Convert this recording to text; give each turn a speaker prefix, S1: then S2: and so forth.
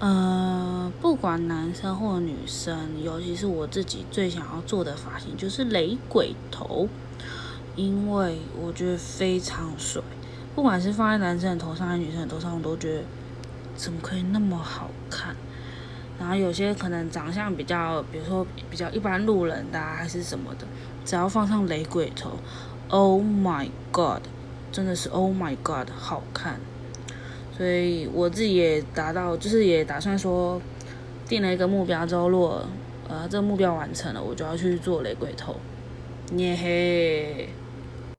S1: 呃，不管男生或女生，尤其是我自己最想要做的发型就是雷鬼头，因为我觉得非常帅。不管是放在男生的头上还是女生的头上，我都觉得怎么可以那么好看。然后有些可能长相比较，比如说比较一般路人的还是什么的，只要放上雷鬼头，Oh my God，真的是 Oh my God，好看。所以我自己也达到，就是也打算说，定了一个目标之后，如果呃这个目标完成了，我就要去做雷鬼头，耶嘿。